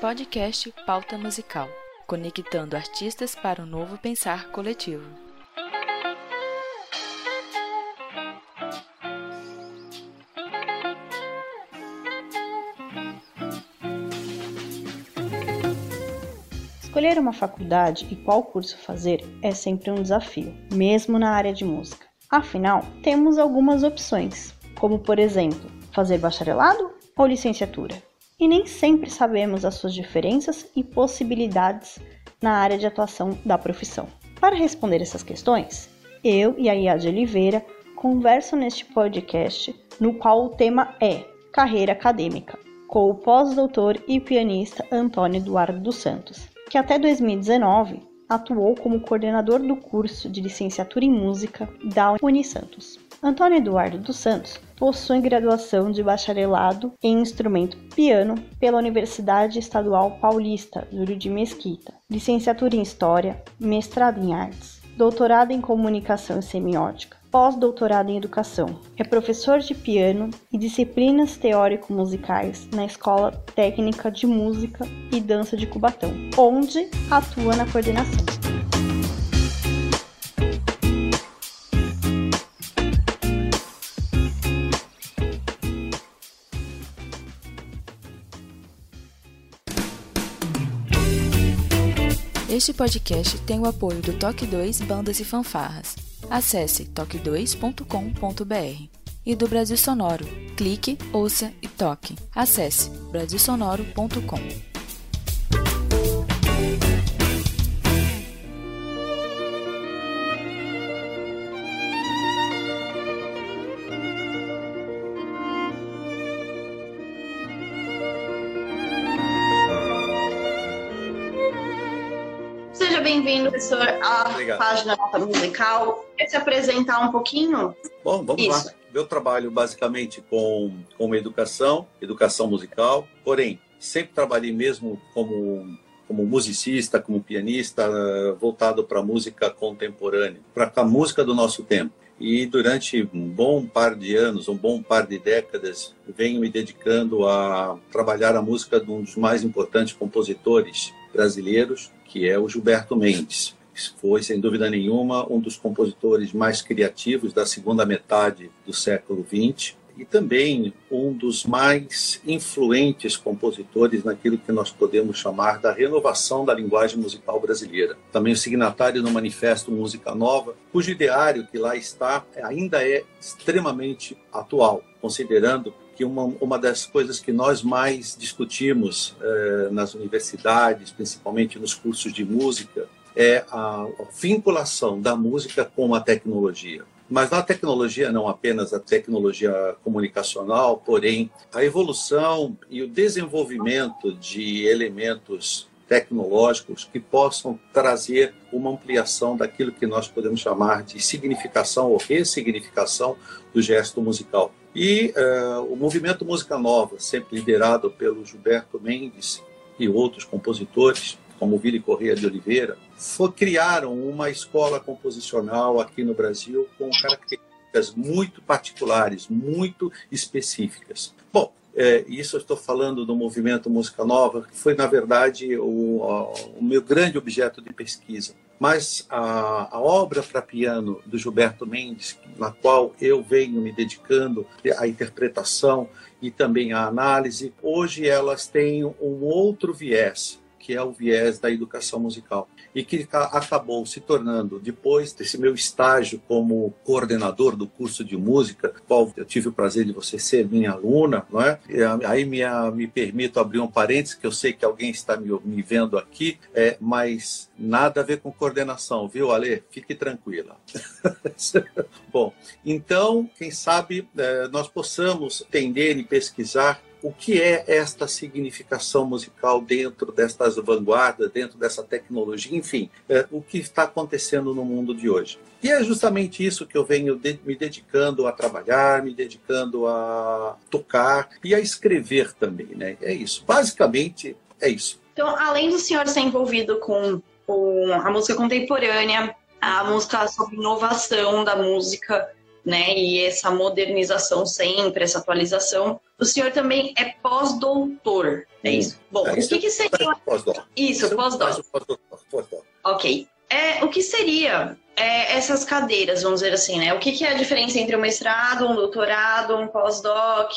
Podcast Pauta Musical conectando artistas para um novo pensar coletivo. Escolher uma faculdade e qual curso fazer é sempre um desafio, mesmo na área de música. Afinal, temos algumas opções, como por exemplo, fazer bacharelado ou licenciatura. E nem sempre sabemos as suas diferenças e possibilidades na área de atuação da profissão. Para responder essas questões, eu e a Iade Oliveira converso neste podcast, no qual o tema é carreira acadêmica, com o pós-doutor e pianista Antônio Eduardo dos Santos, que até 2019 atuou como coordenador do curso de licenciatura em música da Unisantos. Antônio Eduardo dos Santos possui graduação de bacharelado em instrumento piano pela Universidade Estadual Paulista, Júlio de Mesquita, licenciatura em História, mestrado em Artes, doutorado em Comunicação e Semiótica, pós-doutorado em Educação. É professor de piano e disciplinas teórico-musicais na Escola Técnica de Música e Dança de Cubatão, onde atua na coordenação. Este podcast tem o apoio do Toque 2 Bandas e Fanfarras. Acesse toque2.com.br. E do Brasil Sonoro. Clique, ouça e toque. Acesse brasilsonoro.com. Obrigado. página Musical. Quer se apresentar um pouquinho? Bom, vamos Isso. lá. Eu trabalho basicamente com, com educação, educação musical, porém, sempre trabalhei mesmo como, como musicista, como pianista, voltado para a música contemporânea, para a música do nosso tempo. E durante um bom par de anos, um bom par de décadas, venho me dedicando a trabalhar a música de um dos mais importantes compositores brasileiros, que é o Gilberto Mendes. Foi, sem dúvida nenhuma, um dos compositores mais criativos da segunda metade do século XX e também um dos mais influentes compositores naquilo que nós podemos chamar da renovação da linguagem musical brasileira. Também o signatário do Manifesto Música Nova, cujo ideário que lá está ainda é extremamente atual, considerando que uma, uma das coisas que nós mais discutimos eh, nas universidades, principalmente nos cursos de música, é a, vinculação da música com a tecnologia. Mas na tecnologia, não apenas a tecnologia comunicacional, porém a evolução e o desenvolvimento de elementos tecnológicos que possam trazer uma ampliação daquilo que nós podemos chamar de significação ou ressignificação do gesto musical. E uh, o movimento Música Nova, sempre liderado pelo Gilberto Mendes e outros compositores, como Vili Correia de Oliveira, foi, criaram uma escola composicional aqui no Brasil com características muito particulares, muito específicas. Bom, é, isso eu estou falando do movimento Música Nova, que foi, na verdade, o, o meu grande objeto de pesquisa. Mas a, a obra para piano do Gilberto Mendes, na qual eu venho me dedicando à interpretação e também à análise, hoje elas têm um outro viés, que é o viés da educação musical e que acabou se tornando, depois desse meu estágio como coordenador do curso de música, qual eu tive o prazer de você ser minha aluna, não é? Aí me, me permito abrir um parênteses, que eu sei que alguém está me, me vendo aqui, é, mas nada a ver com coordenação, viu, Ale? Fique tranquila. Bom, então, quem sabe é, nós possamos entender e pesquisar o que é esta significação musical dentro destas vanguardas, dentro dessa tecnologia, enfim, é, o que está acontecendo no mundo de hoje. E é justamente isso que eu venho de, me dedicando a trabalhar, me dedicando a tocar e a escrever também, né? É isso. Basicamente, é isso. Então, além do senhor ser envolvido com, com a música contemporânea, a música sobre inovação da música, né, e essa modernização sempre, essa atualização, o senhor também é pós-doutor, é isso? Bom, é, o que, que seria... Pós-doc. Isso, pós-doc. Ok. É, o que seria é, essas cadeiras, vamos dizer assim, né? O que, que é a diferença entre um mestrado, um doutorado, um pós-doc,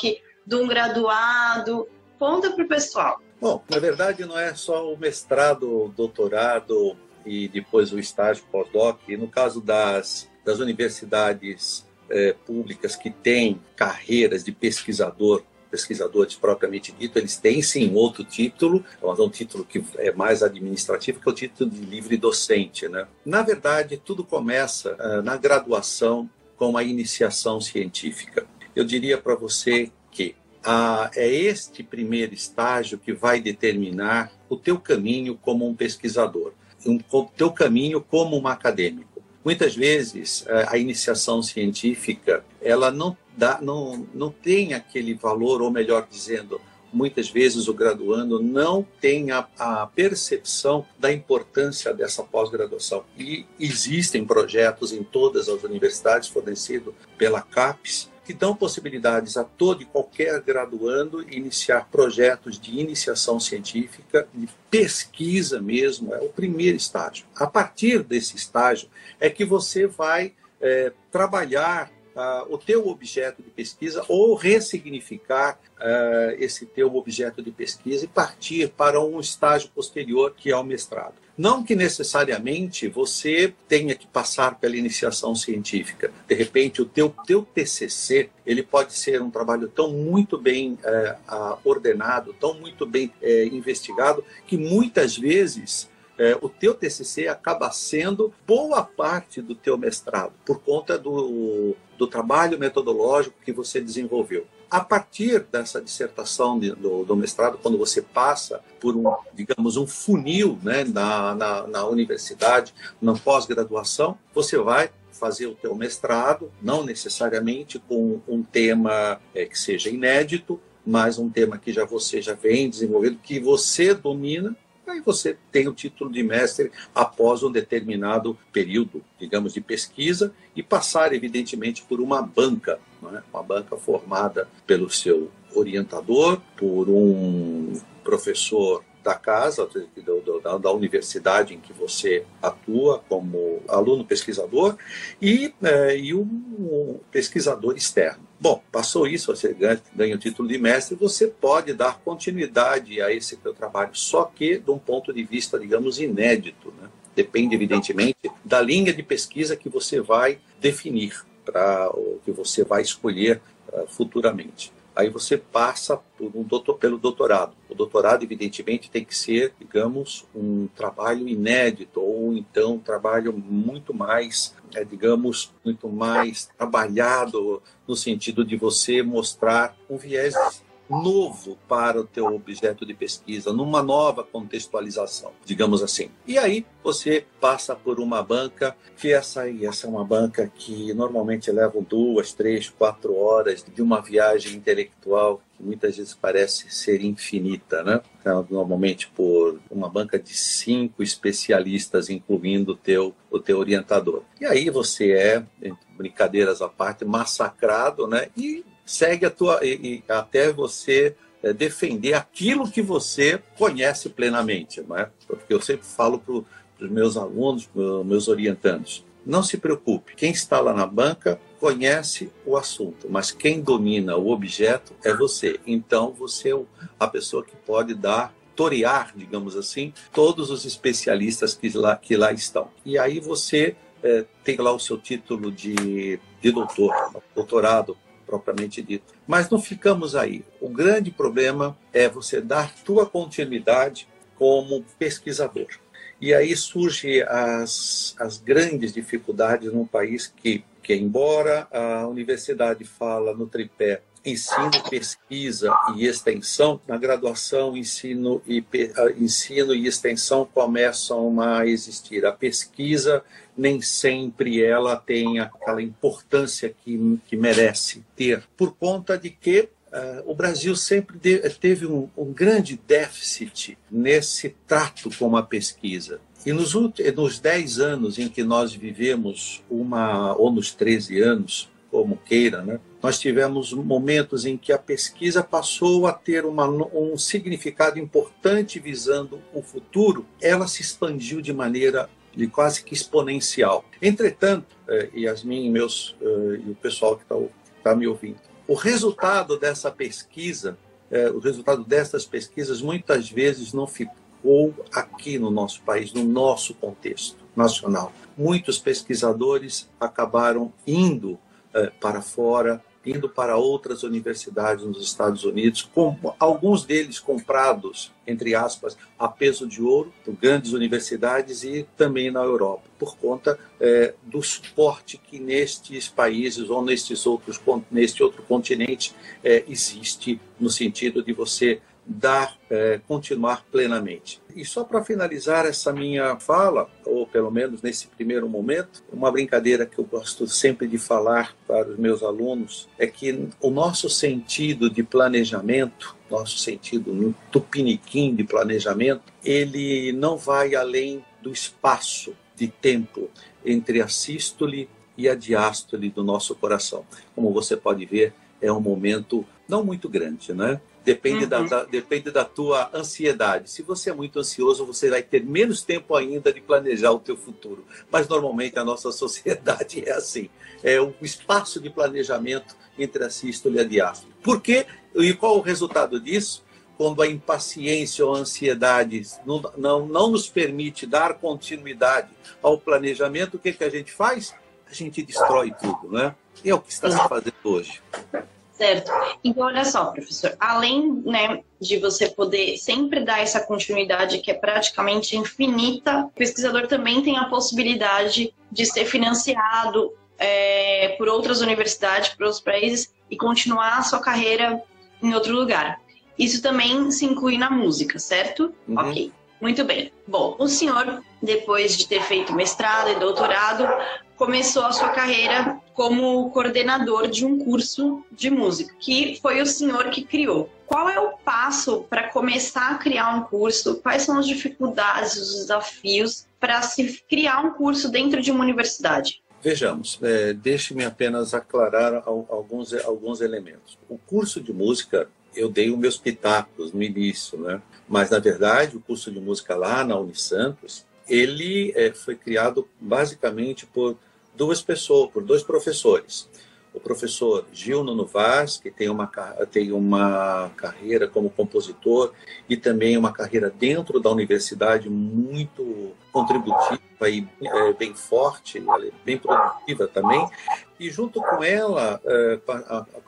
de um graduado? Conta para o pessoal. Bom, na verdade não é só o mestrado, o doutorado e depois o estágio pós-doc. No caso das, das universidades é, públicas que têm carreiras de pesquisador pesquisadores propriamente dito, eles têm sim outro título, mas é um título que é mais administrativo, que é o título de livre docente. Né? Na verdade, tudo começa uh, na graduação com a iniciação científica. Eu diria para você que uh, é este primeiro estágio que vai determinar o teu caminho como um pesquisador, um, o teu caminho como um acadêmico. Muitas vezes eh, a iniciação científica ela não dá, não, não tem aquele valor, ou melhor dizendo, muitas vezes o graduando não tem a, a percepção da importância dessa pós-graduação. E existem projetos em todas as universidades fornecidos pela CAPES que dão possibilidades a todo e qualquer graduando iniciar projetos de iniciação científica, de pesquisa mesmo, é o primeiro estágio. A partir desse estágio é que você vai é, trabalhar uh, o teu objeto de pesquisa ou ressignificar uh, esse teu objeto de pesquisa e partir para um estágio posterior que é o mestrado. Não que necessariamente você tenha que passar pela iniciação científica. De repente, o teu, teu TCC ele pode ser um trabalho tão muito bem eh, ordenado, tão muito bem eh, investigado, que muitas vezes é, o teu TCC acaba sendo boa parte do teu mestrado, por conta do, do trabalho metodológico que você desenvolveu. A partir dessa dissertação de, do, do, mestrado, quando você passa por um, digamos, um funil né, na, na, na universidade, na pós-graduação, você vai fazer o teu mestrado, não necessariamente com um tema é, que seja inédito, mas um tema que já você já vem desenvolvendo, que você domina Aí você tem o título de mestre após um determinado período, digamos, de pesquisa e passar, evidentemente, por uma banca, é? uma banca formada pelo seu orientador, por um professor da casa, da, da, universidade em que você atua como aluno pesquisador e, é, e um pesquisador externo. Bom, passou isso, você ganha, ganha o título de mestre, você pode dar continuidade a esse seu trabalho, só que de um ponto de vista, digamos, inédito. Né? Depende, evidentemente, da linha de pesquisa que você vai definir, para o que você vai escolher uh, futuramente aí você passa um doutor, pelo doutorado. O doutorado, evidentemente, tem que ser, digamos, um trabalho inédito, ou então um trabalho muito mais, é, digamos, muito mais trabalhado no sentido de você mostrar um viés novo para o teu objeto de pesquisa, numa nova contextualização, digamos assim. E aí você passa por uma banca, que essa aí, essa é uma banca que normalmente leva duas, três, quatro horas de uma viagem intelectual que muitas vezes parece ser infinita, né? Então, normalmente por uma banca de cinco especialistas, incluindo o teu, o teu orientador. E aí você é, brincadeiras à parte, massacrado, né? E segue a tua e, e até você é, defender aquilo que você conhece plenamente, não é? Porque eu sempre falo para os meus alunos, para meus orientandos, não se preocupe, quem está lá na banca conhece o assunto, mas quem domina o objeto é você. Então você é a pessoa que pode dar torear, digamos assim, todos os especialistas que lá, que lá estão. E aí você é, tem lá o seu título de, de doutor, doutorado propriamente dito. Mas não ficamos aí. O grande problema é você dar tua continuidade como pesquisador. E aí surgem as, as grandes dificuldades num país que, que, embora a universidade fala no tripé ensino, pesquisa e extensão, na graduação, ensino e, ensino e extensão começam a existir. A pesquisa nem sempre ela tem aquela importância que, que merece ter, por conta de que Uh, o Brasil sempre de, teve um, um, grande déficit nesse trato com a pesquisa. E nos, nos 10 anos em que nós vivemos uma, ou nos 13 anos, como queira, né? nós tivemos momentos em que a pesquisa passou a ter uma, um significado importante visando o futuro, ela se expandiu de maneira de quase que exponencial. Entretanto, eh, Yasmin e, meus, eh, e o pessoal que está tá me ouvindo, o resultado dessa pesquisa, eh, o resultado dessas pesquisas muitas vezes não ficou aqui no nosso país, no nosso contexto nacional. Muitos pesquisadores acabaram indo para fora, indo para outras universidades nos Estados Unidos, com alguns deles comprados, entre aspas, a peso de ouro por grandes universidades e também na Europa, por conta é, do suporte que nestes países ou nestes outros, neste outro continente é, existe no sentido de você dar, é, continuar plenamente. E só para finalizar essa minha fala, ou pelo menos nesse primeiro momento, uma brincadeira que eu gosto sempre de falar para os meus alunos é que o nosso sentido de planejamento, nosso sentido tupiniquim de planejamento, ele não vai além do espaço de tempo entre a sístole e a diástole do nosso coração. Como você pode ver, é um momento não muito grande, né? Depende, uhum. da, da, depende da tua ansiedade. Se você é muito ansioso, você vai ter menos tempo ainda de planejar o teu futuro. Mas normalmente a nossa sociedade é assim. É o espaço de planejamento entre a sístole e a diástole. Por quê? E qual o resultado disso? Quando a impaciência ou a ansiedade não, não, não nos permite dar continuidade ao planejamento, o que, que a gente faz? A gente destrói tudo, né? E é o que está se fazendo hoje. Certo. Então, olha só, professor, além né, de você poder sempre dar essa continuidade que é praticamente infinita, o pesquisador também tem a possibilidade de ser financiado é, por outras universidades, por outros países e continuar a sua carreira em outro lugar. Isso também se inclui na música, certo? Uhum. Ok. Muito bem. Bom, o senhor, depois de ter feito mestrado e doutorado, começou a sua carreira como coordenador de um curso de música, que foi o senhor que criou. Qual é o passo para começar a criar um curso? Quais são as dificuldades, os desafios para se criar um curso dentro de uma universidade? Vejamos, é, deixe-me apenas aclarar alguns, alguns elementos. O curso de música, eu dei os meus pitacos no início, né? mas na verdade o curso de música lá na Unisantos, ele é, foi criado basicamente por duas pessoas, por dois professores. O professor Gil Nuno Vaz, que tem uma, tem uma carreira como compositor e também uma carreira dentro da universidade muito contributiva e é, bem forte, bem produtiva também, e junto com ela, é,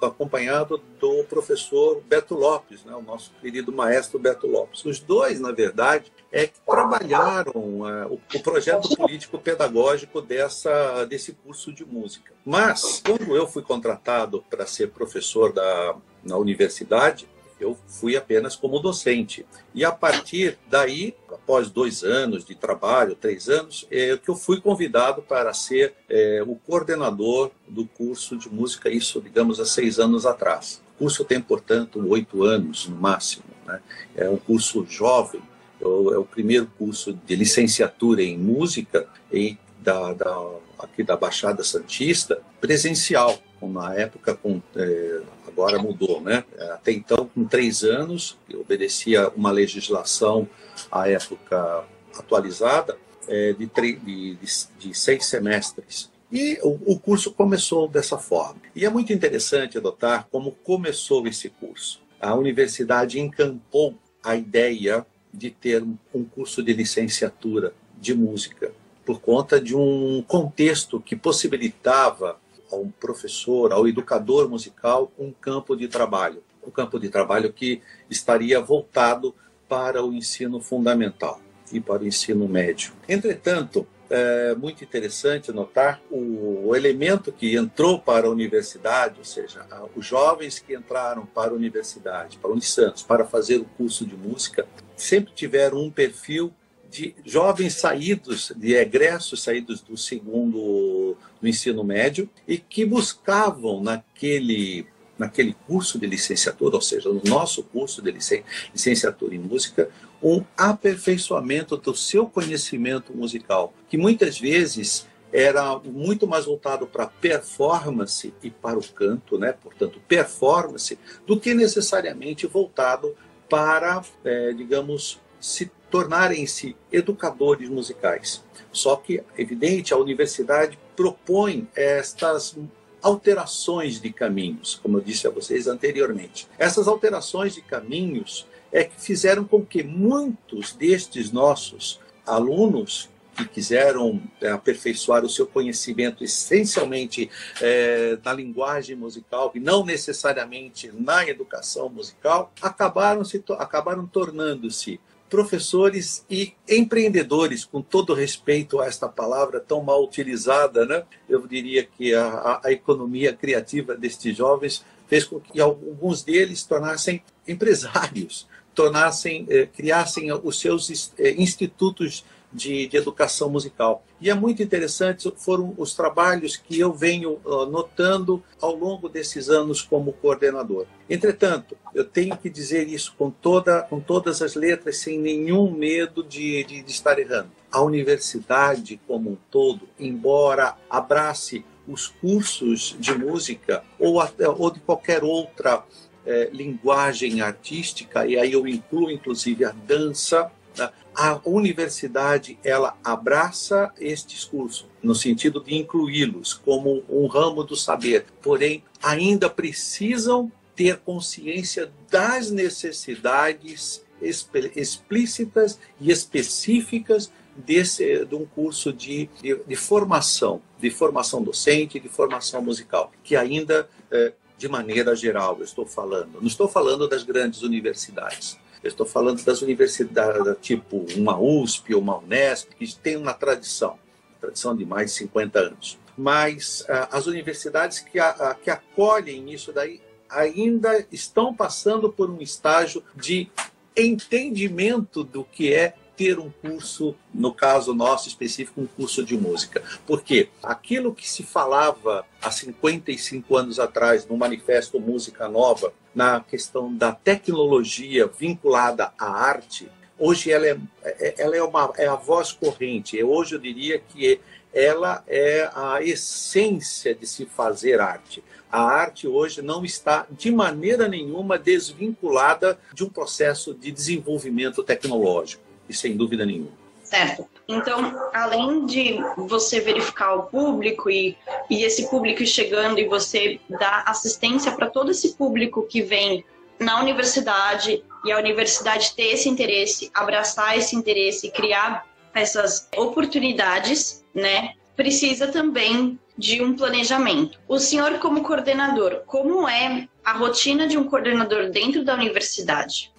acompanhado do professor Beto Lopes, né, o nosso querido maestro Beto Lopes. Os dois, na verdade, é que trabalharam é, o, o, projeto político-pedagógico dessa, desse curso de música. Mas, quando eu fui contratado para ser professor da, na universidade, eu fui apenas como docente. E a partir daí, após dois anos de trabalho, três anos, é que eu fui convidado para ser é, o coordenador do curso de música, isso, digamos, há seis anos atrás. O curso tem, portanto, oito anos no máximo. Né? É um curso jovem, é o, é primeiro curso de licenciatura em música e da, da, aqui da Baixada Santista, presencial, na época com é, agora mudou, né? Até então, com três anos, obedecia uma legislação à época atualizada é, de, de, de, seis semestres. E o, o curso começou dessa forma. E é muito interessante notar como começou esse curso. A universidade encampou a ideia de ter um curso de licenciatura de música por conta de um contexto que possibilitava ao professor, ao educador musical, um campo de trabalho. Um campo de trabalho que estaria voltado para o ensino fundamental e para o ensino médio. Entretanto, é muito interessante notar o, elemento que entrou para a universidade, ou seja, os jovens que entraram para a universidade, para o Unisantos, para fazer o curso de música, sempre tiveram um perfil de jovens saídos, de egressos saídos do segundo do ensino médio e que buscavam naquele naquele curso de licenciatura, ou seja, no nosso curso de licenciatura em música, um aperfeiçoamento do seu conhecimento musical, que muitas vezes era muito mais voltado para performance e para o canto, né? portanto, performance, do que necessariamente voltado para, é, digamos, se tornarem-se educadores musicais. Só que, evidente, a universidade propõe estas alterações de caminhos, como eu disse a vocês anteriormente. Essas alterações de caminhos é que fizeram com que muitos destes nossos alunos que quiseram é, aperfeiçoar o seu conhecimento essencialmente é, na linguagem musical e não necessariamente na educação musical, acabaram, se, acabaram tornando-se professores e empreendedores, com todo respeito a esta palavra tão mal utilizada, né? eu diria que a, a economia criativa destes jovens fez com que alguns deles tornassem empresários, tornassem, eh, criassem os seus eh, institutos de, de, educação musical. E é muito interessante, foram os trabalhos que eu venho uh, notando ao longo desses anos como coordenador. Entretanto, eu tenho que dizer isso com, toda, com todas as letras, sem nenhum medo de, de, de estar errando. A universidade como um todo, embora abrace os cursos de música ou, ou de qualquer outra eh, linguagem artística, e aí eu incluo inclusive a dança, a universidade ela abraça estes cursos no sentido de incluí-los como um ramo do saber, porém ainda precisam ter consciência das necessidades explícitas e específicas desse de um curso de, de, de, formação, de formação docente, de formação musical, que ainda eh, de maneira geral eu estou falando. Não estou falando das grandes universidades. Eu estou falando das universidades, tipo uma USP ou uma Unesp, que tem uma tradição, tradição de mais de 50 anos. Mas ah, as universidades que, a, que acolhem isso daí ainda estão passando por um estágio de entendimento do que é ter um curso, no caso nosso específico, um curso de música. Porque aquilo que se falava há 55 anos atrás no manifesto Música Nova, na questão da tecnologia vinculada à arte, hoje ela é, é, ela é, uma, é a voz corrente. Hoje eu diria que ela é a essência de se fazer arte. A arte hoje não está de maneira nenhuma desvinculada de um processo de desenvolvimento tecnológico e sem dúvida nenhuma. Certo. Então, além de você verificar o público e, e esse público chegando e você dar assistência para todo esse público que vem na universidade e a universidade ter esse interesse, abraçar esse interesse, criar essas oportunidades, né? Precisa também de um planejamento. O senhor, como coordenador, como é a rotina de um coordenador dentro da universidade?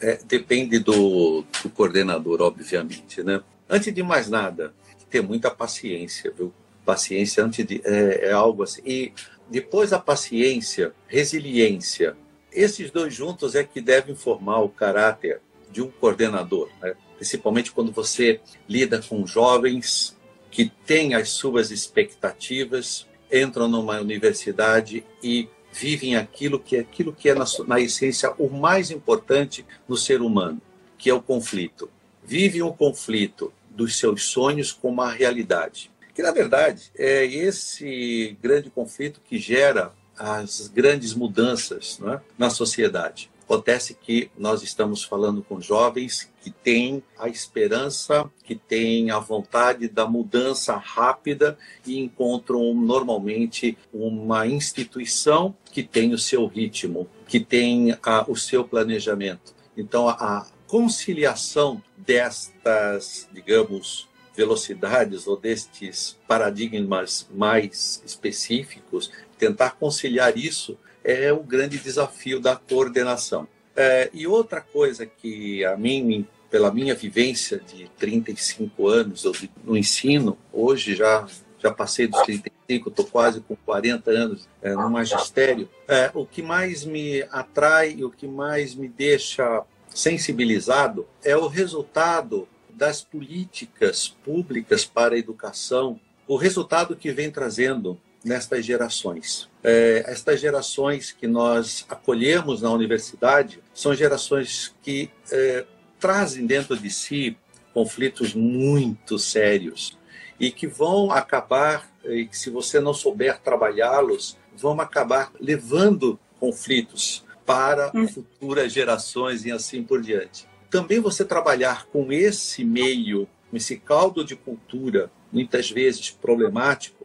É, depende do, do, coordenador, obviamente, né? Antes de mais nada, ter muita paciência, viu? Paciência antes de é, é algo assim. E depois a paciência, resiliência. Esses dois juntos é que devem formar o caráter de um coordenador, né? principalmente quando você lida com jovens que têm as suas expectativas, entram numa universidade e vivem aquilo que é aquilo que é na, na essência o mais importante no ser humano, que é o conflito. Vivem o conflito dos seus sonhos com uma realidade. Que na verdade é esse grande conflito que gera as grandes mudanças né, na sociedade. Acontece que nós estamos falando com jovens que têm a esperança, que têm a vontade da mudança rápida e encontram normalmente uma instituição que tem o seu ritmo, que tem a, o seu planejamento. Então, a conciliação destas, digamos, velocidades ou destes paradigmas mais específicos, tentar conciliar isso é o grande desafio da coordenação. É, e outra coisa que a mim, pela minha vivência de 35 anos no ensino, hoje já já passei dos 35, estou quase com 40 anos é, no magistério. É, o que mais me atrai e o que mais me deixa sensibilizado é o resultado das políticas públicas para a educação, o resultado que vem trazendo nestas gerações. É, estas gerações que nós acolhemos na universidade são gerações que é, trazem dentro de si conflitos muito sérios e que vão acabar, e que se você não souber trabalhá-los, vão acabar levando conflitos para hum. futuras gerações e assim por diante. Também você trabalhar com esse meio, com esse caldo de cultura, muitas vezes problemático,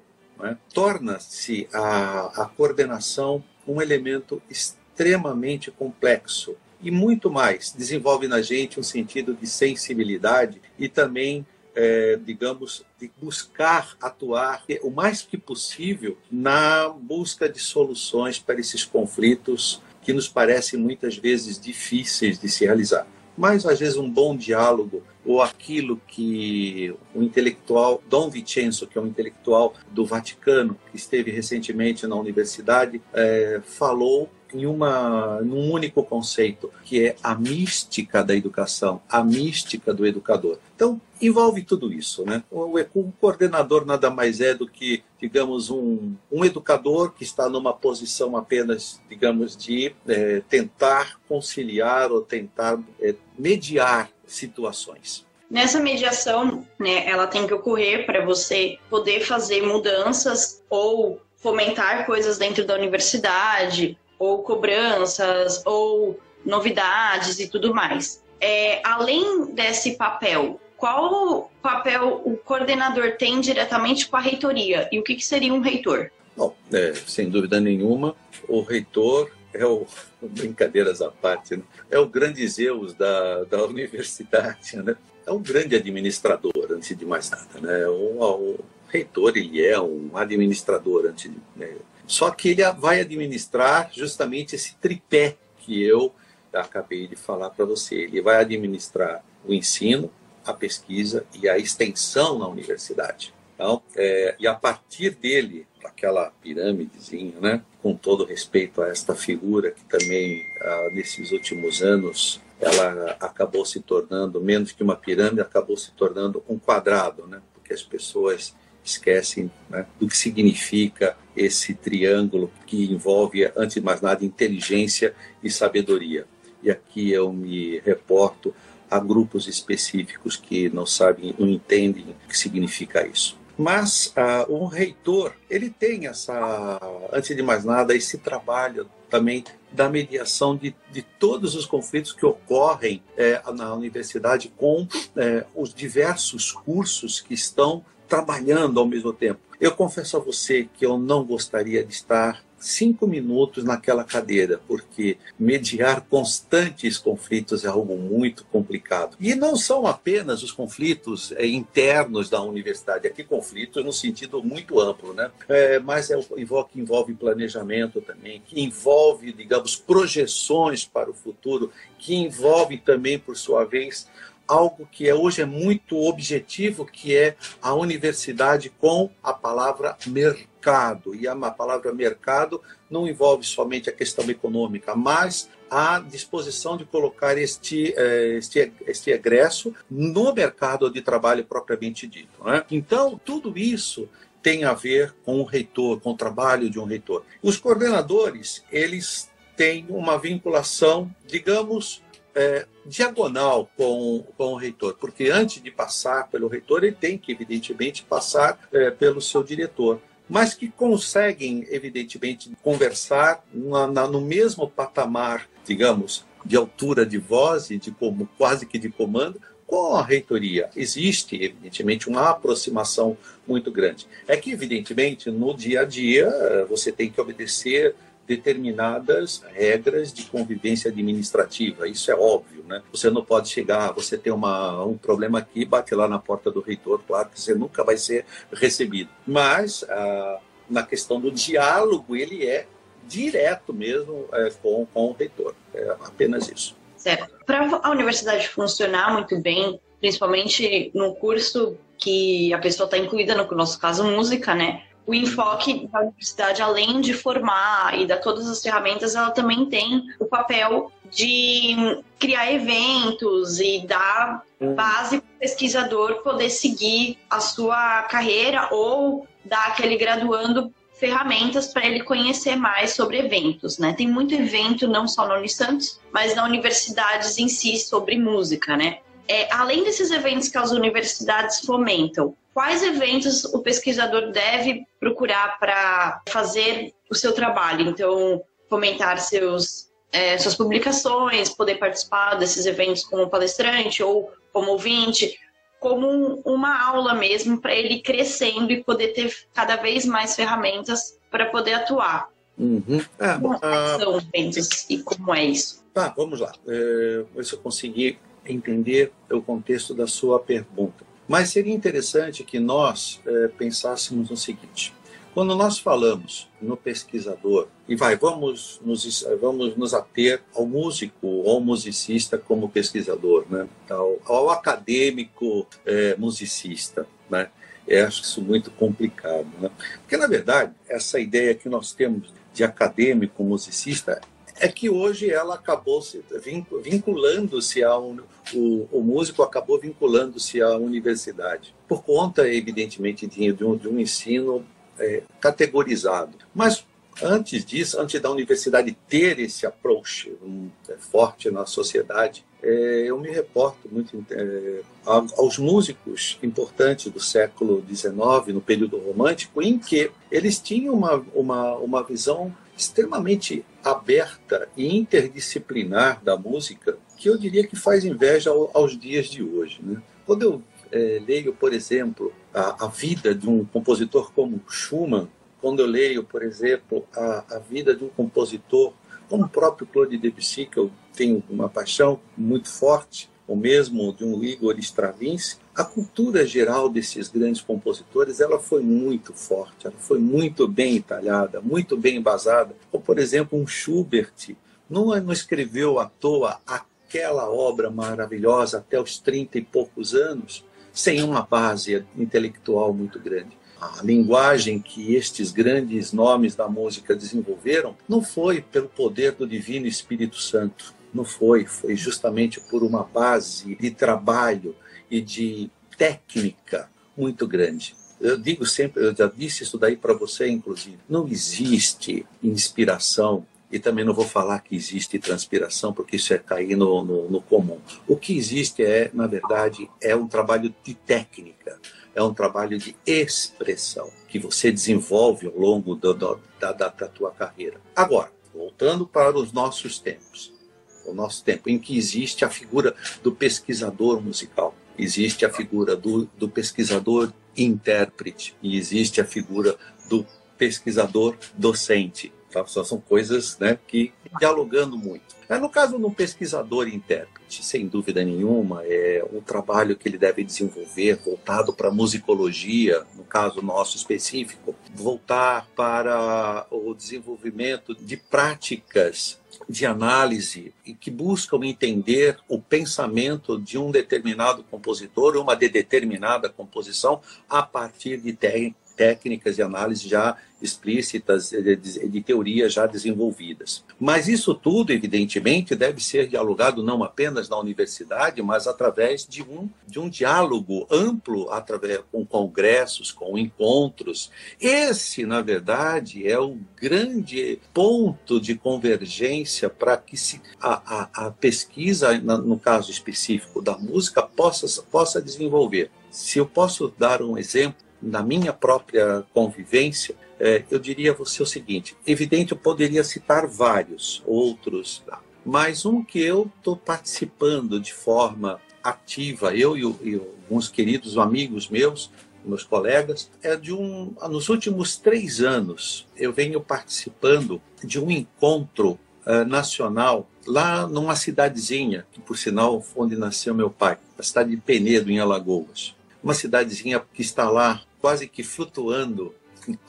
né, torna-se a, a coordenação um elemento extremamente complexo e muito mais. Desenvolve na gente um sentido de sensibilidade e também, é, digamos, de buscar atuar o mais que possível na busca de soluções para esses conflitos que nos parecem muitas vezes difíceis de se realizar. Mas, às vezes, um bom diálogo, ou aquilo que o intelectual Dom Vincenzo, que é um intelectual do Vaticano, que esteve recentemente na universidade, é, falou em uma, num único conceito, que é a mística da educação, a mística do educador. Então, envolve tudo isso. Né? O, o coordenador nada mais é do que, digamos, um, um educador que está numa posição apenas, digamos, de é, tentar conciliar ou tentar é, mediar situações. Nessa mediação, né, ela tem que ocorrer para você poder fazer mudanças ou fomentar coisas dentro da universidade, ou cobranças, ou novidades e tudo mais. É, além desse papel, qual papel o coordenador tem diretamente com a reitoria e o que, que seria um reitor? Bom, é, sem dúvida nenhuma, o reitor é o brincadeiras à parte, né? é o grande Zeus da, da universidade, né? é um grande administrador, antes de mais nada, né? O, o reitor ele é um administrador antes de, né? Só que ele vai administrar justamente esse tripé que eu acabei de falar para você. Ele vai administrar o ensino, a pesquisa e a extensão na universidade. Então, é, e a partir dele, aquela pirâmidezinha, né, com todo respeito a esta figura que também, ah, nesses últimos anos, ela acabou se tornando, menos que uma pirâmide, acabou se tornando um quadrado, né, porque as pessoas esquecem né, do que significa esse triângulo que envolve, antes de mais nada, inteligência e sabedoria. E aqui eu me reporto a grupos específicos que não sabem, não entendem o que significa isso. Mas uh, o reitor, ele tem essa, antes de mais nada, esse trabalho também da mediação de, de todos os conflitos que ocorrem é, na universidade com é, os diversos cursos que estão trabalhando ao mesmo tempo. Eu confesso a você que eu não gostaria de estar cinco minutos naquela cadeira, porque mediar constantes conflitos é algo muito complicado. E não são apenas os conflitos é, internos da universidade, aqui conflitos no sentido muito amplo, né? É, mas é, envolve, envolve planejamento também, que envolve, digamos, projeções para o futuro, que envolve também, por sua vez, algo que é, hoje é muito objetivo, que é a universidade com a palavra mercado. E a palavra mercado não envolve somente a questão econômica, mas a disposição de colocar este, eh, este, este egresso no mercado de trabalho propriamente dito. Né? Então, tudo isso tem a ver com o reitor, com o trabalho de um reitor. Os coordenadores, eles têm uma vinculação, digamos, é, diagonal com, com o reitor, porque antes de passar pelo reitor, ele tem que, evidentemente, passar é, pelo seu diretor, mas que conseguem, evidentemente, conversar na, na, no mesmo patamar, digamos, de altura de voz e de como quase que de comando, com a reitoria. Existe, evidentemente, uma aproximação muito grande. É que, evidentemente, no dia a dia, você tem que obedecer determinadas regras de convivência administrativa. Isso é óbvio, né? Você não pode chegar, você tem uma, um problema aqui, bate lá na porta do reitor, claro que você nunca vai ser recebido. Mas ah, na questão do diálogo, ele é direto mesmo é, com, com o reitor. É apenas isso. Certo. Para a universidade funcionar muito bem, principalmente no curso que a pessoa está incluída, no nosso caso, música, né? O enfoque da universidade, além de formar e dar todas as ferramentas, ela também tem o papel de criar eventos e dar base para o pesquisador poder seguir a sua carreira ou dar aquele graduando ferramentas para ele conhecer mais sobre eventos, né? Tem muito evento não só na Unisantos, mas na universidades em si sobre música, né? É, além desses eventos que as universidades fomentam, quais eventos o pesquisador deve procurar para fazer o seu trabalho. Então, fomentar seus, é, suas publicações, poder participar desses eventos como palestrante ou como ouvinte, como uma aula mesmo para ele crescendo e poder ter cada vez mais ferramentas para poder atuar. Uhum. Ah, como ah, são eventos e como é isso? Tá, vamos lá. É, ver se eu consegui entender o contexto da sua pergunta. Mas seria interessante que nós é, pensássemos no seguinte: quando nós falamos no pesquisador, e vai, vamos nos, vamos nos ater ao músico ou musicista como pesquisador, né? ao, ao acadêmico é, musicista, né? Eu acho isso muito complicado, né? Porque, na verdade, essa ideia que nós temos de acadêmico musicista é que hoje ela acabou se vinculando-se a um, o, o, músico acabou vinculando-se à universidade. Por conta evidentemente de, de, um, de um, ensino é, categorizado. Mas antes disso antes da universidade ter esse approach um, é, forte na sociedade é, eu me reporto muito é, aos músicos importantes do século XIX no período romântico em que eles tinham uma, uma, uma visão extremamente aberta e interdisciplinar da música que eu diria que faz inveja aos dias de hoje. Né? Quando eu é, leio, por exemplo, a, a, vida de um compositor como Schumann, quando eu leio, por exemplo, a, a vida de um compositor como o próprio Claude Debussy, que eu tenho uma paixão muito forte, ou mesmo de um Igor Stravinsky, a cultura geral desses grandes compositores ela foi muito forte, ela foi muito bem entalhada, muito bem embasada. Como, por exemplo, um Schubert não, não escreveu à toa aquela obra maravilhosa até os 30 e poucos anos, sem uma base intelectual muito grande. A linguagem que estes grandes nomes da música desenvolveram não foi pelo poder do Divino Espírito Santo, não foi, foi justamente por uma base de trabalho e de técnica muito grande. Eu digo sempre, eu já disse isso daí para você, inclusive, não existe inspiração e também não vou falar que existe transpiração, porque isso é cair no, no, no, comum. O que existe é, na verdade, é um trabalho de técnica, é um trabalho de expressão que você desenvolve ao longo do, do, da, da, da tua carreira. Agora, voltando para os nossos tempos o nosso tempo, em que existe a figura do pesquisador musical, existe a figura do, do pesquisador intérprete e existe a figura do pesquisador docente. Tá? São coisas né, que dialogando muito. Mas no caso de um pesquisador intérprete, sem dúvida nenhuma, é um trabalho que ele deve desenvolver voltado para a musicologia, no caso nosso específico, voltar para o desenvolvimento de práticas de análise e que buscam entender o pensamento de um determinado compositor, uma de determinada composição, a partir de técnicas de análise já explícitas, de, de, de teorias já desenvolvidas. Mas isso tudo, evidentemente, deve ser dialogado não apenas na universidade, mas através de um, de um diálogo amplo, através com congressos, com encontros. Esse, na verdade, é o grande ponto de convergência para que se, a, a, a pesquisa, no caso específico da música, possa, possa desenvolver. Se eu posso dar um exemplo, na minha própria convivência, é, eu diria a você o seguinte: evidente, eu poderia citar vários outros, tá? mas um que eu estou participando de forma ativa, eu e, e alguns queridos amigos meus, meus colegas, é de um. Nos últimos três anos, eu venho participando de um encontro uh, nacional lá numa cidadezinha, que por sinal onde nasceu meu pai, a cidade de Penedo, em Alagoas. Uma cidadezinha que está lá quase que flutuando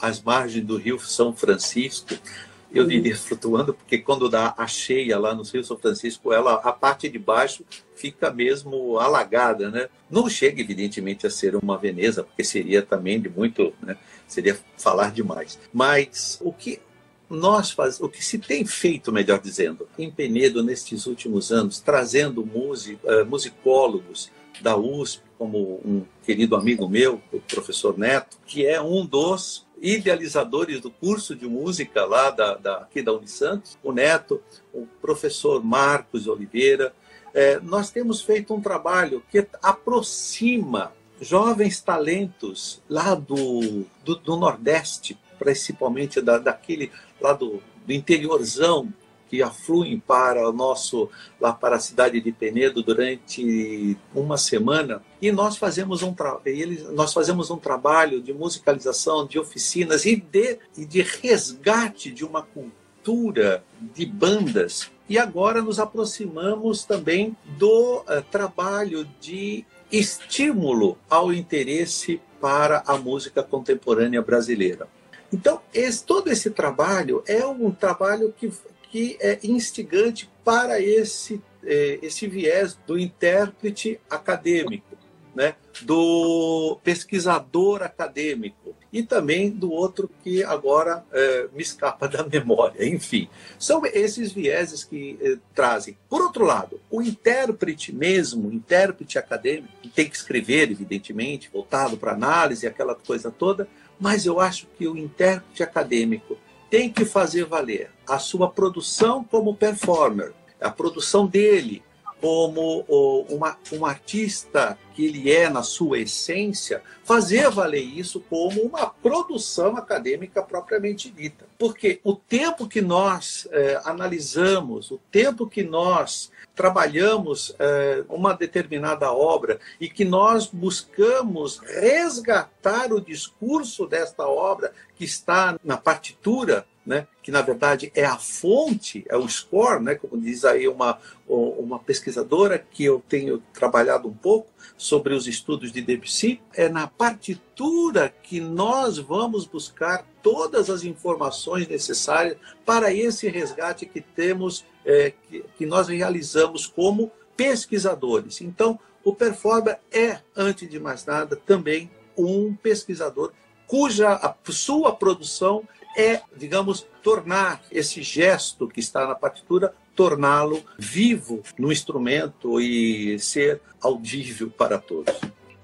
às margens do rio São Francisco. Eu uhum. diria flutuando, porque quando dá a cheia lá no Rio São Francisco, ela, a parte de baixo fica mesmo alagada, né? Não chega, evidentemente, a ser uma Veneza, porque seria também de muito, né? Seria falar demais. Mas o que nós faz, o que se tem feito, melhor dizendo, em Penedo nestes últimos anos, trazendo músico, uh, musicólogos da USP, como um querido amigo meu, o professor Neto, que é um dos idealizadores do curso de música lá da, da aqui da Unisantos, o Neto, o professor Marcos Oliveira. É, nós temos feito um trabalho que aproxima jovens talentos lá do, do, do Nordeste, principalmente da, daquele lá do, do interiorzão que afluem para o nosso lá para a cidade de Penedo durante uma semana e nós fazemos um eles nós fazemos um trabalho de musicalização de oficinas e de, e de resgate de uma cultura de bandas e agora nos aproximamos também do uh, trabalho de estímulo ao interesse para a música contemporânea brasileira. Então, esse, todo esse trabalho é um trabalho que, que é instigante para esse, é, esse viés do intérprete acadêmico, né? do pesquisador acadêmico e também do outro que agora é, me escapa da memória. Enfim, são esses vieses que é, trazem. Por outro lado, o intérprete mesmo, o intérprete acadêmico, que tem que escrever, evidentemente, voltado para análise, aquela coisa toda, mas eu acho que o intérprete acadêmico tem que fazer valer a sua produção como performer, a produção dele como uma, um artista que ele é na sua essência, fazer valer isso como uma produção acadêmica propriamente dita. Porque o tempo que nós é, analisamos, o tempo que nós trabalhamos é, uma determinada obra e que nós buscamos resgatar o discurso desta obra que está na partitura, né, que na verdade é a fonte, é o score, né, como diz aí uma, uma pesquisadora que eu tenho trabalhado um pouco sobre os estudos de Debussy, é na partitura que nós vamos buscar todas as informações necessárias para esse resgate que temos, é, que, que nós realizamos como pesquisadores. Então, o performer é, antes de mais nada, também um pesquisador cuja sua produção é, digamos, tornar esse gesto que está na partitura, torná-lo vivo no instrumento e ser audível para todos.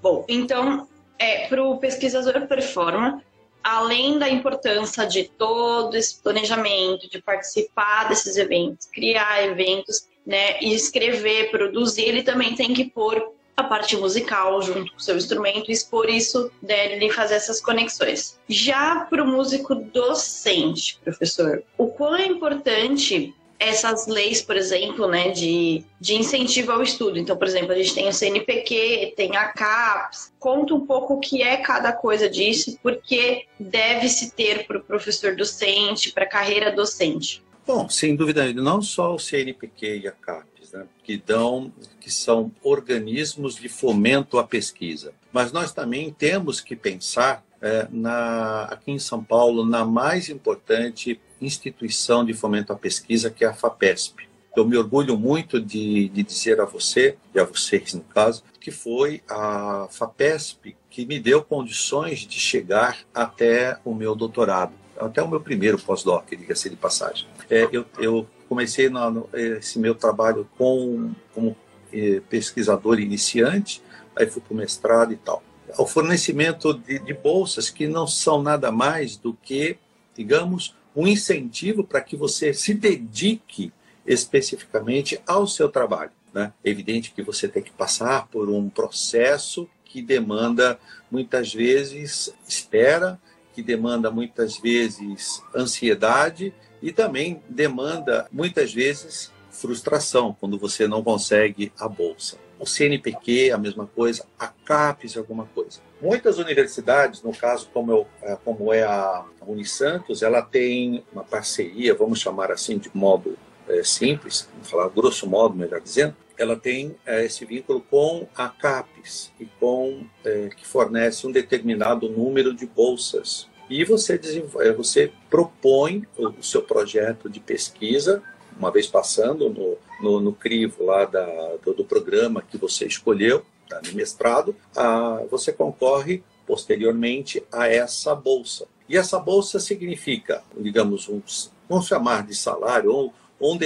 Bom, então, é, para o pesquisador performer, além da importância de todo esse planejamento, de participar desses eventos, criar eventos, né, e escrever, produzir, ele também tem que pôr a parte musical junto com o seu instrumento e expor isso dele fazer essas conexões. Já para o músico docente, professor, o quão é importante essas leis, por exemplo, né, de, de incentivo ao estudo. Então, por exemplo, a gente tem o CNPq, tem a CAPES. Conta um pouco o que é cada coisa disso, porque deve se ter para o professor docente, para a carreira docente. Bom, sem dúvida, não só o CNPq e a CAPES, né, que dão, que são organismos de fomento à pesquisa, mas nós também temos que pensar é, na, aqui em São Paulo na mais importante instituição de fomento à pesquisa, que é a FAPESP. Eu me orgulho muito de, de dizer a você, e a vocês no caso, que foi a FAPESP que me deu condições de chegar até o meu doutorado, até o meu primeiro pós-doc, diga-se de passagem. É, eu, eu, comecei no, esse meu trabalho com, como eh, pesquisador iniciante, aí fui para o mestrado e tal. O fornecimento de, de bolsas que não são nada mais do que, digamos, um incentivo para que você se dedique especificamente ao seu trabalho. Né? É evidente que você tem que passar por um processo que demanda muitas vezes espera, que demanda muitas vezes ansiedade e também demanda muitas vezes frustração quando você não consegue a bolsa. O CNPq, a mesma coisa, a CAPES, alguma coisa. Muitas universidades, no caso como, eu, é, como é a Unisantos, ela tem uma parceria, vamos chamar assim de modo é, simples, vamos falar grosso modo, melhor dizendo, ela tem é, esse vínculo com a CAPES e com é, que fornece um determinado número de bolsas e você, é, você propõe o seu projeto de pesquisa uma vez passando no, no, no crivo lá da, do, do, programa que você escolheu, tá, no mestrado, a, você concorre posteriormente a essa bolsa. E essa bolsa significa, digamos, um, vamos chamar de salário ou, ou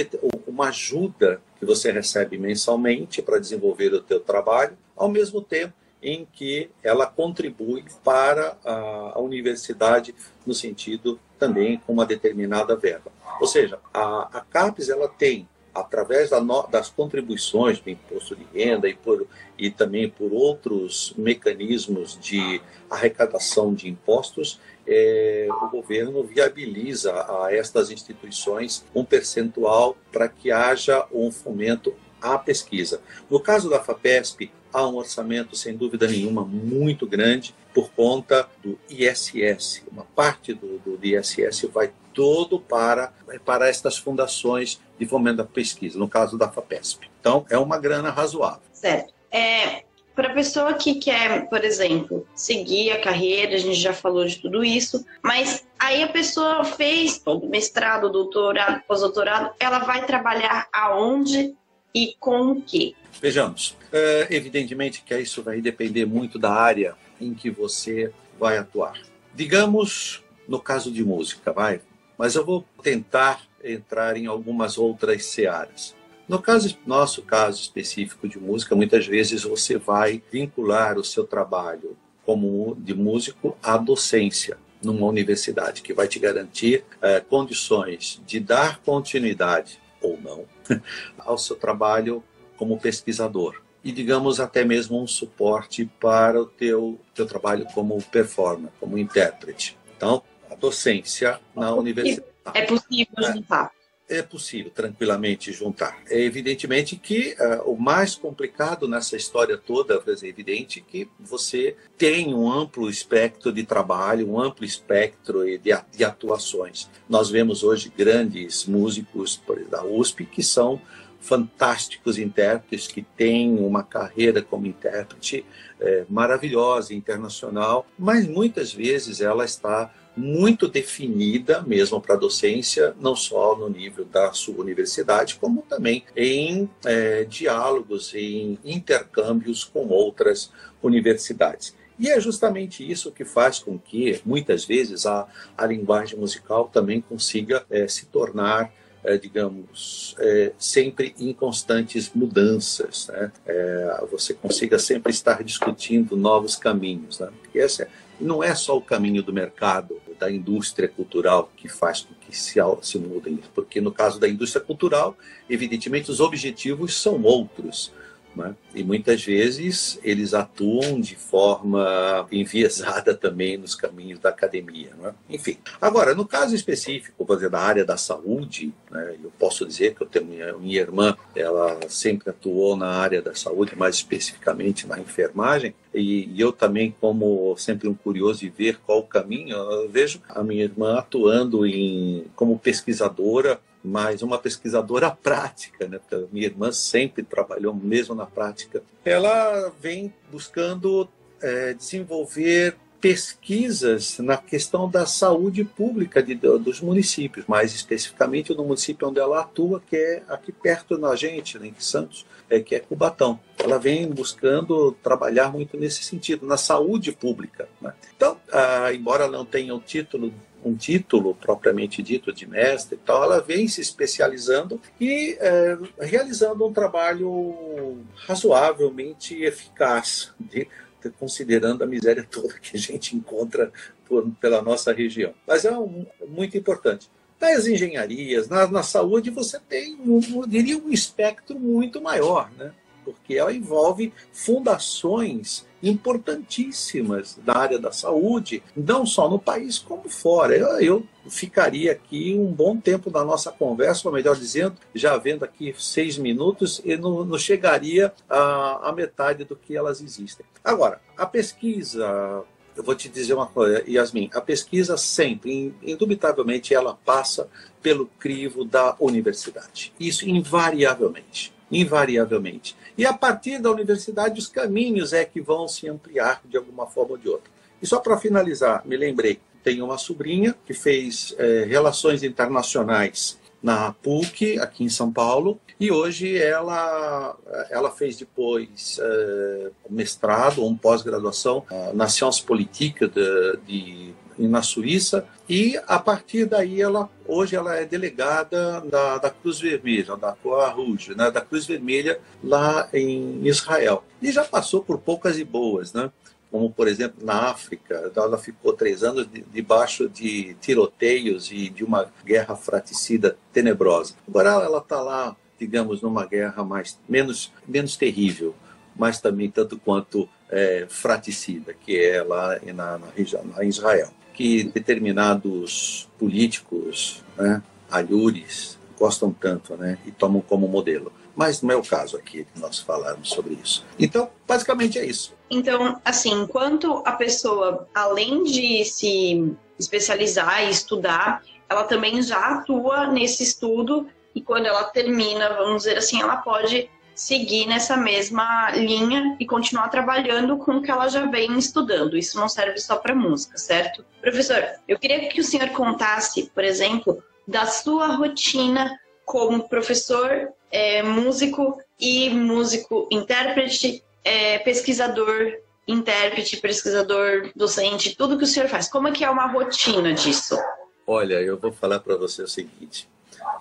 uma ajuda que você recebe mensalmente para desenvolver o teu trabalho, ao mesmo tempo em que ela contribui para a, universidade no sentido também com uma determinada verba. Ou seja, a, a CAPES ela tem através da no, das contribuições do imposto de renda e, por, e também por outros mecanismos de arrecadação de impostos, é, o governo viabiliza a estas instituições um percentual para que haja um fomento à pesquisa. No caso da FAPESP, há um orçamento, sem dúvida nenhuma, muito grande por conta do ISS. Uma parte do, do ISS vai todo para, para estas fundações de fomento da pesquisa, no caso da FAPESP. Então, é uma grana razoável. Certo. É, para a pessoa que quer, por exemplo, seguir a carreira, a gente já falou de tudo isso, mas aí a pessoa fez mestrado, doutorado, pós-doutorado, ela vai trabalhar aonde e com o quê? Vejamos, é, evidentemente que isso vai depender muito da área em que você vai atuar. Digamos, no caso de música, vai, mas eu vou tentar entrar em algumas outras searas. No caso, nosso caso específico de música, muitas vezes você vai vincular o seu trabalho como de músico à docência numa universidade, que vai te garantir é, condições de dar continuidade ou não ao seu trabalho como pesquisador e digamos até mesmo um suporte para o teu teu trabalho como performer, como intérprete. Então, a docência na universidade. É possível juntar. É, possível tranquilamente juntar. É evidentemente que uh, o mais complicado nessa história toda é evidente que você tem um amplo espectro de trabalho, um amplo espectro de, atuações. Nós vemos hoje grandes músicos da USP que são fantásticos intérpretes que têm uma carreira como intérprete é, maravilhosa, internacional, mas muitas vezes ela está muito definida mesmo para a docência, não só no nível da sua universidade, como também em é, diálogos, em intercâmbios com outras universidades. E é justamente isso que faz com que, muitas vezes, a, a linguagem musical também consiga é, se tornar é, digamos, é, sempre em constantes mudanças, né? É, você consiga sempre estar discutindo novos caminhos. Né? E esse é, não é só o caminho do mercado, da indústria cultural que faz com que se, se mudem, porque no caso da indústria cultural, evidentemente os objetivos são outros. Né? E muitas vezes eles atuam de forma enviesada também nos caminhos da academia. Né? Enfim, agora, no caso específico, por exemplo, da área da saúde, né, eu posso dizer que eu tenho minha, minha irmã, ela sempre atuou na área da saúde, mais especificamente na enfermagem, e, e eu também, como sempre um curioso de ver qual o caminho, eu vejo a minha irmã atuando em, como pesquisadora mas uma pesquisadora prática, né? Porque minha irmã sempre trabalhou mesmo na prática. Ela vem buscando é, desenvolver pesquisas na questão da saúde pública de, dos municípios, mais especificamente no município onde ela atua, que é aqui perto da gente, né, em Santos, é, que é Cubatão. Ela vem buscando trabalhar muito nesse sentido, na saúde pública. Né? Então, ah, embora não tenha o título um título propriamente dito de mestre e tal, ela vem se especializando e é, realizando um trabalho razoavelmente eficaz, de, de, considerando a miséria toda que a gente encontra por, pela nossa região. Mas é um, muito importante. Nas engenharias, na, na saúde, você tem, um, eu diria, um espectro muito maior, né? porque ela envolve fundações importantíssimas na área da saúde, não só no país como fora. Eu, eu ficaria aqui um bom tempo da nossa conversa, ou melhor dizendo, já vendo aqui seis minutos, e não, não chegaria a metade do que elas existem. Agora, a pesquisa eu vou te dizer uma coisa, Yasmin, a pesquisa sempre, indubitavelmente, ela passa pelo crivo da universidade. Isso invariavelmente invariavelmente. E a partir da universidade, os caminhos é que vão se ampliar de alguma forma ou de outra. E só para finalizar, me lembrei, tenho uma sobrinha que fez é, relações internacionais na PUC, aqui em São Paulo, e hoje ela, ela fez depois é, mestrado um pós-graduação na Sciences Politique de, de na Suíça, e a partir daí ela hoje ela é delegada da, da Cruz Vermelha, da Croix Rouge, né, da Cruz Vermelha lá em Israel. E já passou por poucas e boas, né? como por exemplo na África, ela ficou três anos debaixo de tiroteios e de uma guerra fraticida tenebrosa. Agora ela está lá digamos, numa guerra mais menos menos terrível, mas também tanto quanto é, fraticida, que é lá na, na, em Israel, que determinados políticos, né, alhures, gostam tanto, né, e tomam como modelo. Mas não é o caso aqui de nós falarmos sobre isso. Então, basicamente é isso. Então, assim, enquanto a pessoa, além de se especializar e estudar, ela também já atua nesse estudo e quando ela termina, vamos dizer assim, ela pode seguir nessa mesma linha e continuar trabalhando com o que ela já vem estudando. Isso não serve só para música, certo? Professor, eu queria que o senhor contasse, por exemplo, da sua rotina como professor, é, músico e músico intérprete, é, pesquisador, intérprete, pesquisador, docente, tudo que o senhor faz. Como é que é uma rotina disso? Olha, eu vou falar para você o seguinte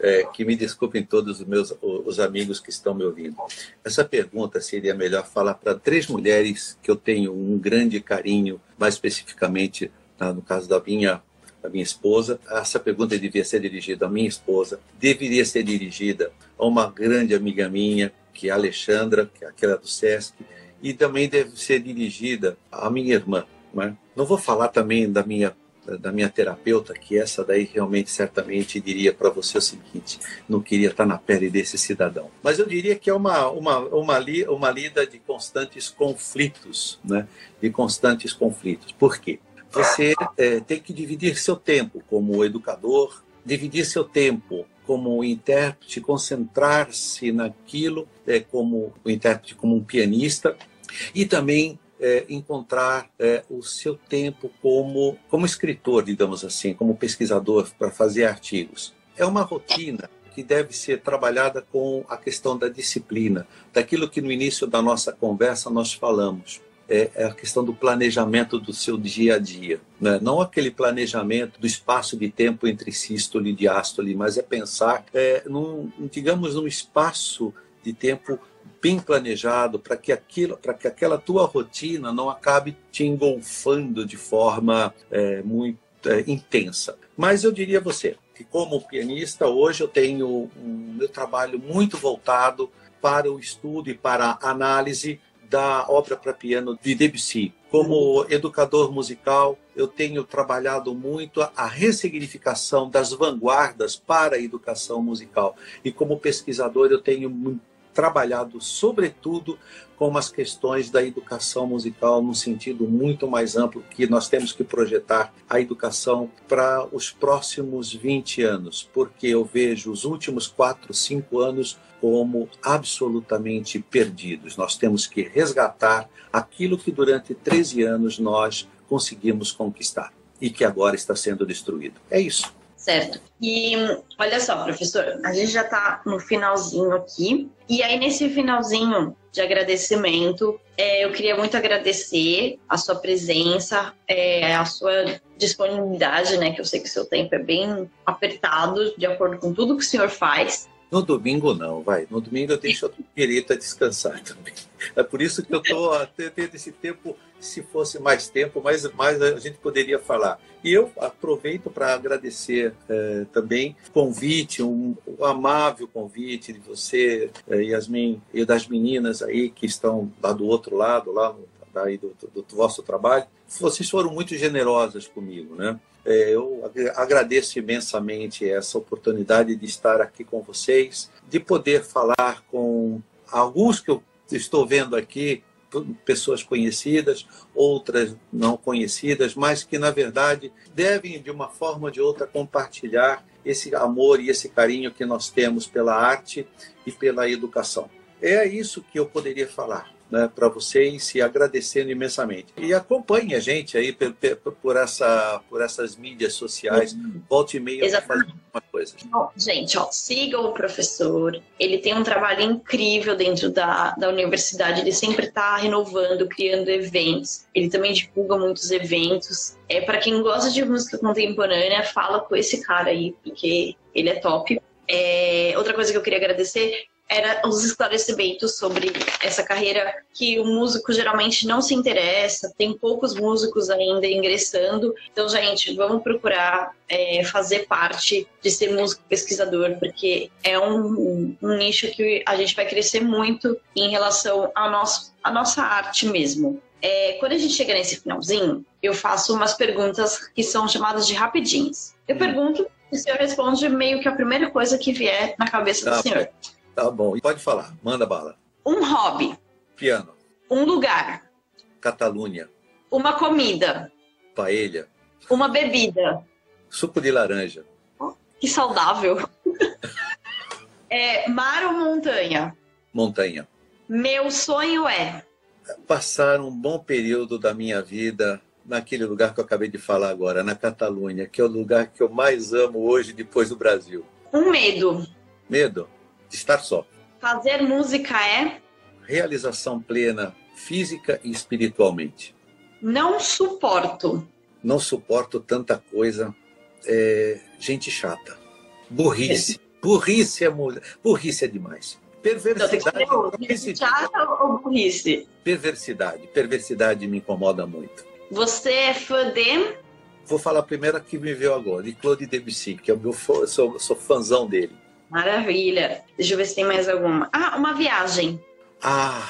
é, que me desculpem todos os meus os amigos que estão me ouvindo. Essa pergunta seria melhor falar para três mulheres que eu tenho um grande carinho, mais especificamente no caso da minha da minha esposa. Essa pergunta devia ser dirigida à minha esposa, deveria ser dirigida a uma grande amiga minha, que é a Alexandra, que é aquela do SESC, e também deve ser dirigida à minha irmã. Né? Não vou falar também da minha da minha terapeuta, que essa daí realmente certamente diria para você o seguinte: não queria estar na pele desse cidadão. Mas eu diria que é uma, uma, uma, li, uma lida de constantes conflitos, né? de constantes conflitos. Por quê? Você é, tem que dividir seu tempo como educador, dividir seu tempo como intérprete, concentrar-se naquilo, é, como intérprete, como um pianista, e também é, encontrar é, o seu tempo como, como escritor, digamos assim, como pesquisador para fazer artigos. É uma rotina que deve ser trabalhada com a questão da disciplina, daquilo que no início da nossa conversa nós falamos. É, é a questão do planejamento do seu dia a dia. Né? Não aquele planejamento do espaço de tempo entre sístole e diástole, mas é pensar, é, num, digamos, num espaço de tempo bem planejado para que aquilo, para que aquela tua rotina não acabe te engolfando de forma é, muito é, intensa. Mas eu diria a você que como pianista hoje eu tenho um meu trabalho muito voltado para o estudo e para a análise da obra para piano de Debussy. Como educador musical, eu tenho trabalhado muito a ressignificação das vanguardas para a educação musical. E como pesquisador, eu tenho trabalhado, sobretudo, com as questões da educação musical num sentido muito mais amplo, que nós temos que projetar a educação para os próximos 20 anos, porque eu vejo os últimos 4, 5 anos como absolutamente perdidos. Nós temos que resgatar aquilo que durante 13 anos nós conseguimos conquistar e que agora está sendo destruído. É isso. Certo. E olha só, professor, a gente já está no finalzinho aqui. E aí, nesse finalzinho de agradecimento, é, eu queria muito agradecer a sua presença, é, a sua disponibilidade, né? Que eu sei que o seu tempo é bem apertado, de acordo com tudo que o senhor faz. No domingo não, vai. No domingo eu deixo o direito a descansar também. É por isso que eu estou tendo esse tempo se fosse mais tempo, mais, mais a gente poderia falar. E eu aproveito para agradecer é, também o convite, um, um, amável convite de você, é, Yasmin, e das meninas aí que estão lá do outro lado, lá daí do, do, do vosso trabalho. Vocês foram muito generosas comigo, né? É, eu agradeço imensamente essa oportunidade de estar aqui com vocês, de poder falar com alguns que eu estou vendo aqui pessoas conhecidas, outras não conhecidas, mas que na verdade devem de uma forma ou de outra compartilhar esse amor e esse carinho que nós temos pela arte e pela educação. É isso que eu poderia falar né, para vocês e agradecendo imensamente. E acompanhe a gente aí por, por, essa, por essas mídias sociais, uhum. volte e meia alguma coisa. gente, ó, sigam o professor, ele tem um trabalho incrível dentro da, da universidade, ele sempre está renovando, criando eventos, ele também divulga muitos eventos. É para quem gosta de música contemporânea, fala com esse cara aí, porque ele é top. É, outra coisa que eu queria agradecer era os esclarecimentos sobre essa carreira que o músico geralmente não se interessa, tem poucos músicos ainda ingressando. Então, gente, vamos procurar é, fazer parte de ser músico pesquisador, porque é um, um, nicho que a gente vai crescer muito em relação ao nosso, à nossa arte mesmo. É, quando a gente chega nesse finalzinho, eu faço umas perguntas que são chamadas de rapidinhos. Eu hum. pergunto e o senhor responde meio que a primeira coisa que vier na cabeça tá, do senhor. Tá bom. E pode falar. Manda bala. Um hobby. Piano. Um lugar. Catalunha. Uma comida. Paella. Uma bebida. Suco de laranja. Oh, que saudável. é, mar ou montanha? Montanha. Meu sonho é passar um bom período da minha vida naquele lugar que eu acabei de falar agora, na Catalunha, que é o lugar que eu mais amo hoje depois do Brasil. Um medo. Medo de estar só. Fazer música é realização plena física e espiritualmente. Não suporto. Não suporto tanta coisa. É, gente chata. Burrice. Burrice é, burrice é demais. Perversidade. Não, chata ou burrice? Perversidade. Perversidade me incomoda muito. Você é fã de? Vou falar primeiro que me veio agora, de Claude Debussy, que é o meu fã, sou, sou fãzão dele. Maravilha. Deixa eu ver se tem mais alguma. Ah, uma viagem. Ah,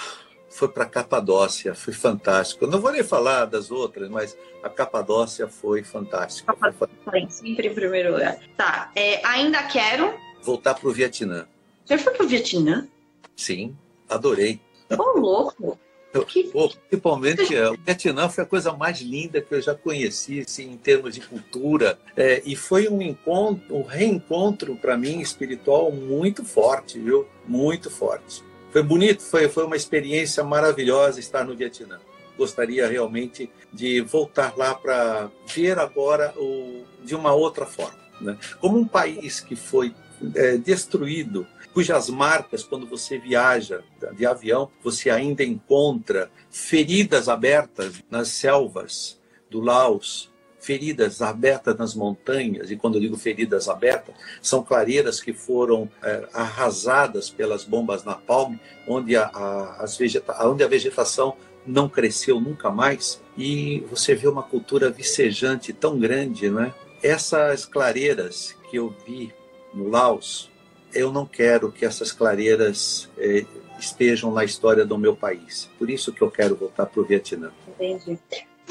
foi para Capadócia, foi fantástico. não vou nem falar das outras, mas a Capadócia foi fantástica. Capadócia, foi sempre em primeiro lugar. Tá, é, ainda quero voltar para o Vietnã. Você foi para o Vietnã? Sim, adorei. Ô, louco. Pô, principalmente é, o Vietnã foi a coisa mais linda que eu já conheci assim, em termos de cultura é, e foi um encontro, um reencontro para mim espiritual muito forte, viu? Muito forte. Foi bonito, foi, foi uma experiência maravilhosa estar no Vietnã. Gostaria realmente de voltar lá para ver agora o, de uma outra forma. Né? Como um país que foi é, destruído cujas marcas, quando você viaja de avião, você ainda encontra feridas abertas nas selvas do Laos, feridas abertas nas montanhas, e quando eu digo feridas abertas, são clareiras que foram é, arrasadas pelas bombas napalm, onde a, a, vegeta onde a vegetação não cresceu nunca mais, e você vê uma cultura vicejante tão grande, não é? Essas clareiras que eu vi no Laos, eu não quero que essas clareiras eh, estejam na história do meu país. Por isso que eu quero voltar para o Vietnã. Entendi.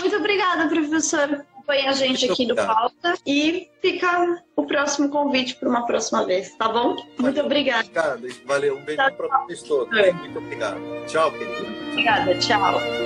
Muito obrigada, professor. Foi a gente Muito aqui obrigado. do Pauta e fica o próximo convite para uma próxima vez, tá bom? Muito obrigada. Obrigado. Valeu. Um beijo para vocês todos. Muito obrigado. Tchau, querido. Obrigada. Tchau.